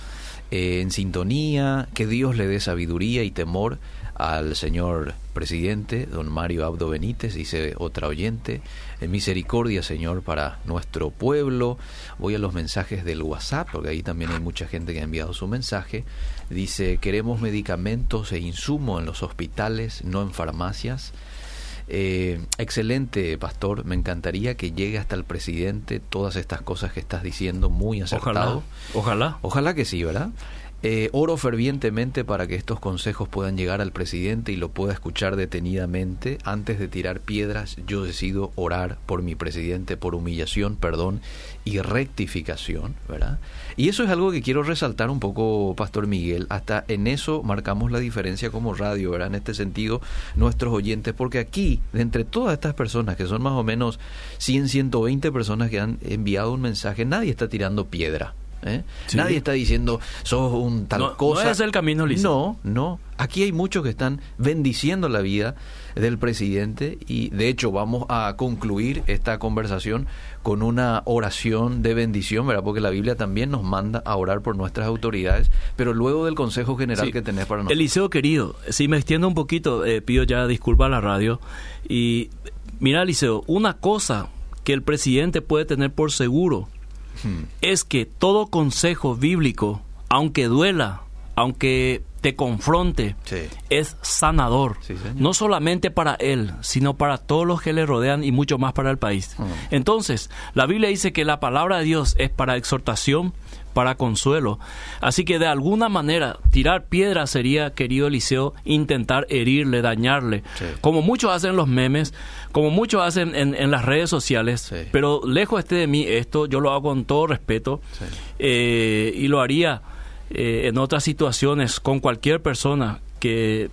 Eh, en sintonía, que Dios le dé sabiduría y temor al señor presidente, don Mario Abdo Benítez, dice otra oyente, misericordia Señor para nuestro pueblo. Voy a los mensajes del WhatsApp, porque ahí también hay mucha gente que ha enviado su mensaje. Dice, queremos medicamentos e insumo en los hospitales, no en farmacias. Eh, excelente, pastor. Me encantaría que llegue hasta el presidente todas estas cosas que estás diciendo, muy acertado. Ojalá. Ojalá, Ojalá que sí, ¿verdad? Eh, oro fervientemente para que estos consejos puedan llegar al presidente y lo pueda escuchar detenidamente. Antes de tirar piedras, yo decido orar por mi presidente, por humillación, perdón y rectificación, ¿verdad? Y eso es algo que quiero resaltar un poco, Pastor Miguel. Hasta en eso marcamos la diferencia como radio, ¿verdad? En este sentido, nuestros oyentes, porque aquí, entre todas estas personas, que son más o menos 100, 120 personas que han enviado un mensaje, nadie está tirando piedra. ¿Eh? Nadie está diciendo, sos un tal cosa. No es el camino. No, no. Aquí hay muchos que están bendiciendo la vida del presidente y de hecho vamos a concluir esta conversación con una oración de bendición, ¿verdad? Porque la Biblia también nos manda a orar por nuestras autoridades, pero luego del consejo general que tenés para nosotros. Eliseo querido, si me extiendo un poquito, eh, pido ya disculpa a la radio y mira Eliseo, una cosa que el presidente puede tener por seguro Hmm. es que todo consejo bíblico, aunque duela, aunque te confronte, es sanador. no solamente para él, sino para todos los que le rodean y mucho más para el país. Hmm. Entonces, la Biblia dice que la palabra de Dios es para exhortación, para consuelo. Así que de alguna manera tirar piedra sería, querido Eliseo, intentar herirle, dañarle, como muchos hacen los memes, como muchos hacen en, las redes sociales, pero lejos esté de mí esto, yo lo hago con todo respeto eh, y lo haría eh, en otras situaciones con cualquier persona que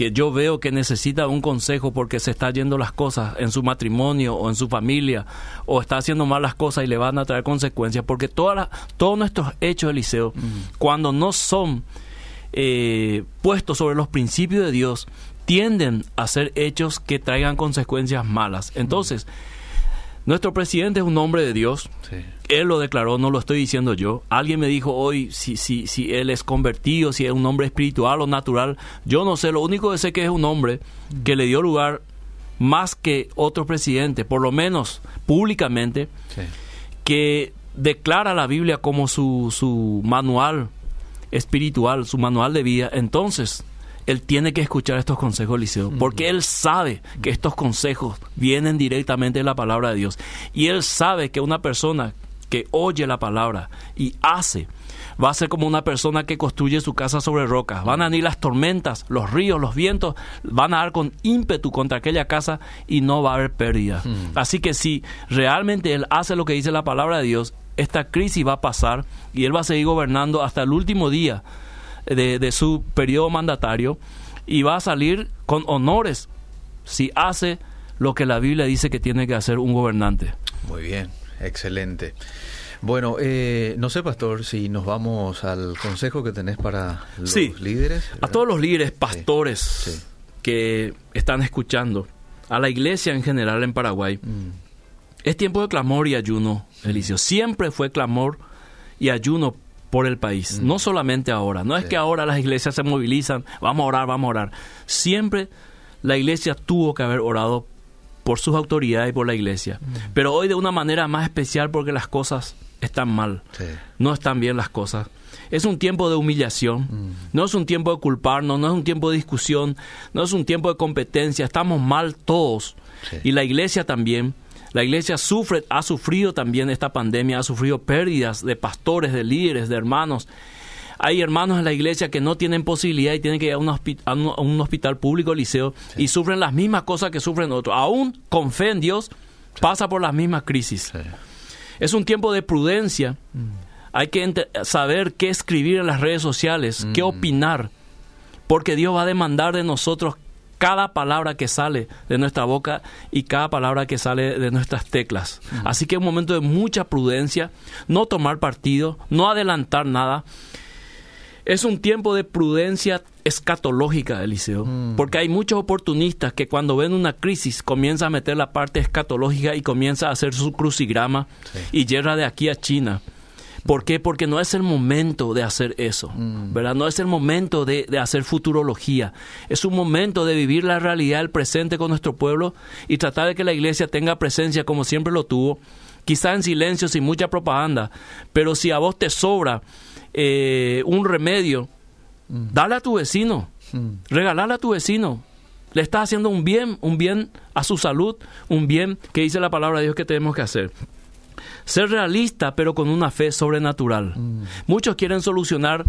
que yo veo que necesita un consejo porque se está yendo las cosas en su matrimonio o en su familia o está haciendo mal las cosas y le van a traer consecuencias porque todas todos nuestros hechos Eliseo cuando no son eh, puestos sobre los principios de Dios tienden a ser hechos que traigan consecuencias malas. Entonces nuestro presidente es un hombre de Dios. Él lo declaró, no lo estoy diciendo yo. Alguien me dijo hoy si, si, si él es convertido, si es un hombre espiritual o natural. Yo no sé, lo único que sé que es un hombre que le dio lugar más que otro presidente, por lo menos públicamente, que declara la Biblia como su, su manual espiritual, su manual de vida. Entonces, él tiene que escuchar estos consejos, Eliseo, porque él sabe que estos consejos vienen directamente de la palabra de Dios. Y él sabe que una persona que oye la palabra y hace, va a ser como una persona que construye su casa sobre rocas. Van a venir las tormentas, los ríos, los vientos, van a dar con ímpetu contra aquella casa y no va a haber pérdida. Así que si realmente él hace lo que dice la palabra de Dios, esta crisis va a pasar y él va a seguir gobernando hasta el último día de, su periodo mandatario y va a salir con honores si hace lo que la Biblia dice que tiene que hacer un gobernante. Muy bien, excelente. Bueno, eh, no sé, pastor, si nos vamos al consejo que tenés para los líderes. A todos los líderes, pastores que están escuchando, a la iglesia en general en Paraguay. Mm. Es tiempo de clamor y ayuno, Elicio. Siempre fue clamor y ayuno por el país, mm. no solamente ahora, no es que ahora las iglesias se movilizan, vamos a orar, vamos a orar. Siempre la iglesia tuvo que haber orado por sus autoridades y por la iglesia, mm. pero hoy de una manera más especial porque las cosas están mal, no están bien las cosas. Es un tiempo de humillación, mm. no es un tiempo de culparnos, no es un tiempo de discusión, no es un tiempo de competencia, estamos mal todos y la iglesia también. La iglesia sufre, ha sufrido también esta pandemia, ha sufrido pérdidas de pastores, de líderes, de hermanos. Hay hermanos en la iglesia que no tienen posibilidad y tienen que ir a un, hospital público, liceo, y sufren las mismas cosas que sufren otros. Aún con fe en Dios, pasa por las mismas crisis. Es un tiempo de prudencia. Mm. Hay que saber qué escribir en las redes sociales, qué mm. opinar, porque Dios va a demandar de nosotros cada palabra que sale de nuestra boca y cada palabra que sale de nuestras teclas. Así que es un momento de mucha prudencia, no tomar partido, no adelantar nada. Es un tiempo de prudencia escatológica, Eliseo, porque hay muchos oportunistas que cuando ven una crisis comienzan a meter la parte escatológica y comienzan a hacer su crucigrama y llega de aquí a China. ¿Por qué? Porque no es el momento de hacer eso, mm. ¿verdad? No es el momento de, hacer futurología. Es un momento de vivir la realidad del presente con nuestro pueblo y tratar de que la iglesia tenga presencia como siempre lo tuvo, quizá en silencio, sin mucha propaganda, pero si a vos te sobra eh, un remedio, mm. dale a tu vecino, mm. regalale a tu vecino. Le estás haciendo un bien, un bien a su salud, un bien que dice la palabra de Dios que tenemos que hacer. Ser realista, pero con una fe sobrenatural. Mm. Muchos quieren solucionar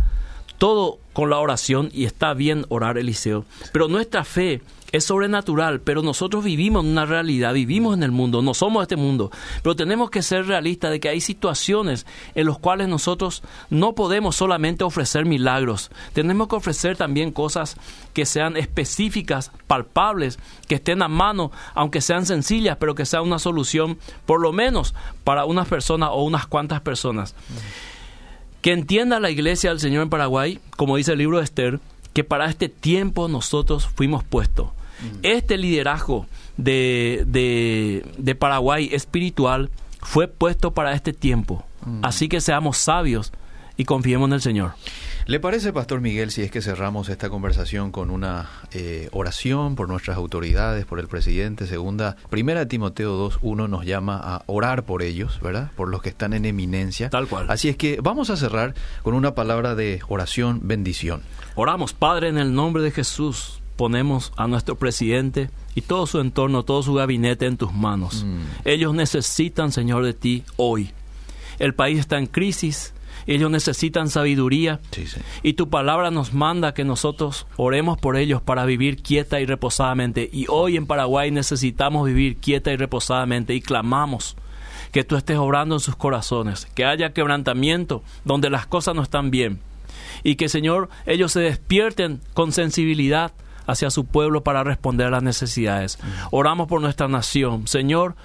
todo con la oración y está bien orar, Eliseo, pero nuestra fe es sobrenatural, pero nosotros vivimos en una realidad, vivimos en el mundo, no somos este mundo, pero tenemos que ser realistas de que hay situaciones en las cuales nosotros no podemos solamente ofrecer milagros, tenemos que ofrecer también cosas que sean específicas, palpables, que estén a mano, aunque sean sencillas, pero que sea una solución por lo menos para unas personas o unas cuantas personas. Que entienda la iglesia del Señor en Paraguay, como dice el libro de Esther, que para este tiempo nosotros fuimos puestos. Este liderazgo de, de, Paraguay espiritual fue puesto para este tiempo. Así que seamos sabios y confiemos en el Señor. ¿Le parece, Pastor Miguel, si es que cerramos esta conversación con una eh, oración por nuestras autoridades, por el presidente? Segunda, primera Timoteo 2.1 nos llama a orar por ellos, ¿verdad? Por los que están en eminencia. Tal cual. Así es que vamos a cerrar con una palabra de oración, bendición. Oramos, Padre, en el nombre de Jesús ponemos a nuestro presidente y todo su entorno, todo su gabinete en tus manos. Mm. Ellos necesitan, Señor, de ti hoy. El país está en crisis, ellos necesitan sabiduría y tu palabra nos manda que nosotros oremos por ellos para vivir quieta y reposadamente. Y hoy en Paraguay necesitamos vivir quieta y reposadamente y clamamos que tú estés obrando en sus corazones, que haya quebrantamiento donde las cosas no están bien y que Señor ellos se despierten con sensibilidad hacia su pueblo para responder a las necesidades. Oramos por nuestra nación. Señor,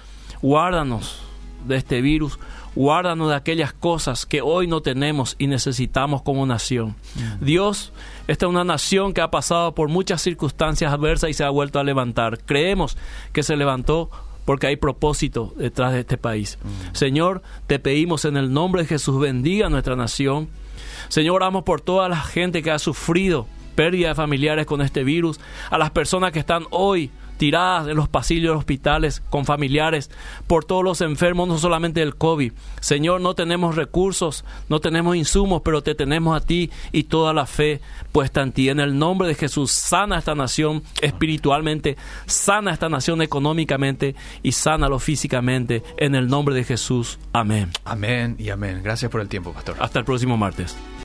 guárdanos de este virus, guárdanos de aquellas cosas que hoy no tenemos y necesitamos como nación. Dios, esta es una nación que ha pasado por muchas circunstancias adversas y se ha vuelto a levantar. Creemos que se levantó porque hay propósito detrás de este país. Señor, te pedimos en el nombre de Jesús, bendiga nuestra nación. Señor, oramos por toda la gente que ha sufrido pérdida de familiares con este virus, a las personas que están hoy tiradas en los pasillos de los hospitales con familiares, por todos los enfermos, no solamente del COVID. Señor, no tenemos recursos, no tenemos insumos, pero te tenemos a ti y toda la fe puesta en ti. En el nombre de Jesús, sana esta nación espiritualmente, sana esta nación económicamente y sánalo físicamente. En el nombre de Jesús. Amén. Amén y amén. Gracias por el tiempo, pastor. Hasta el próximo martes.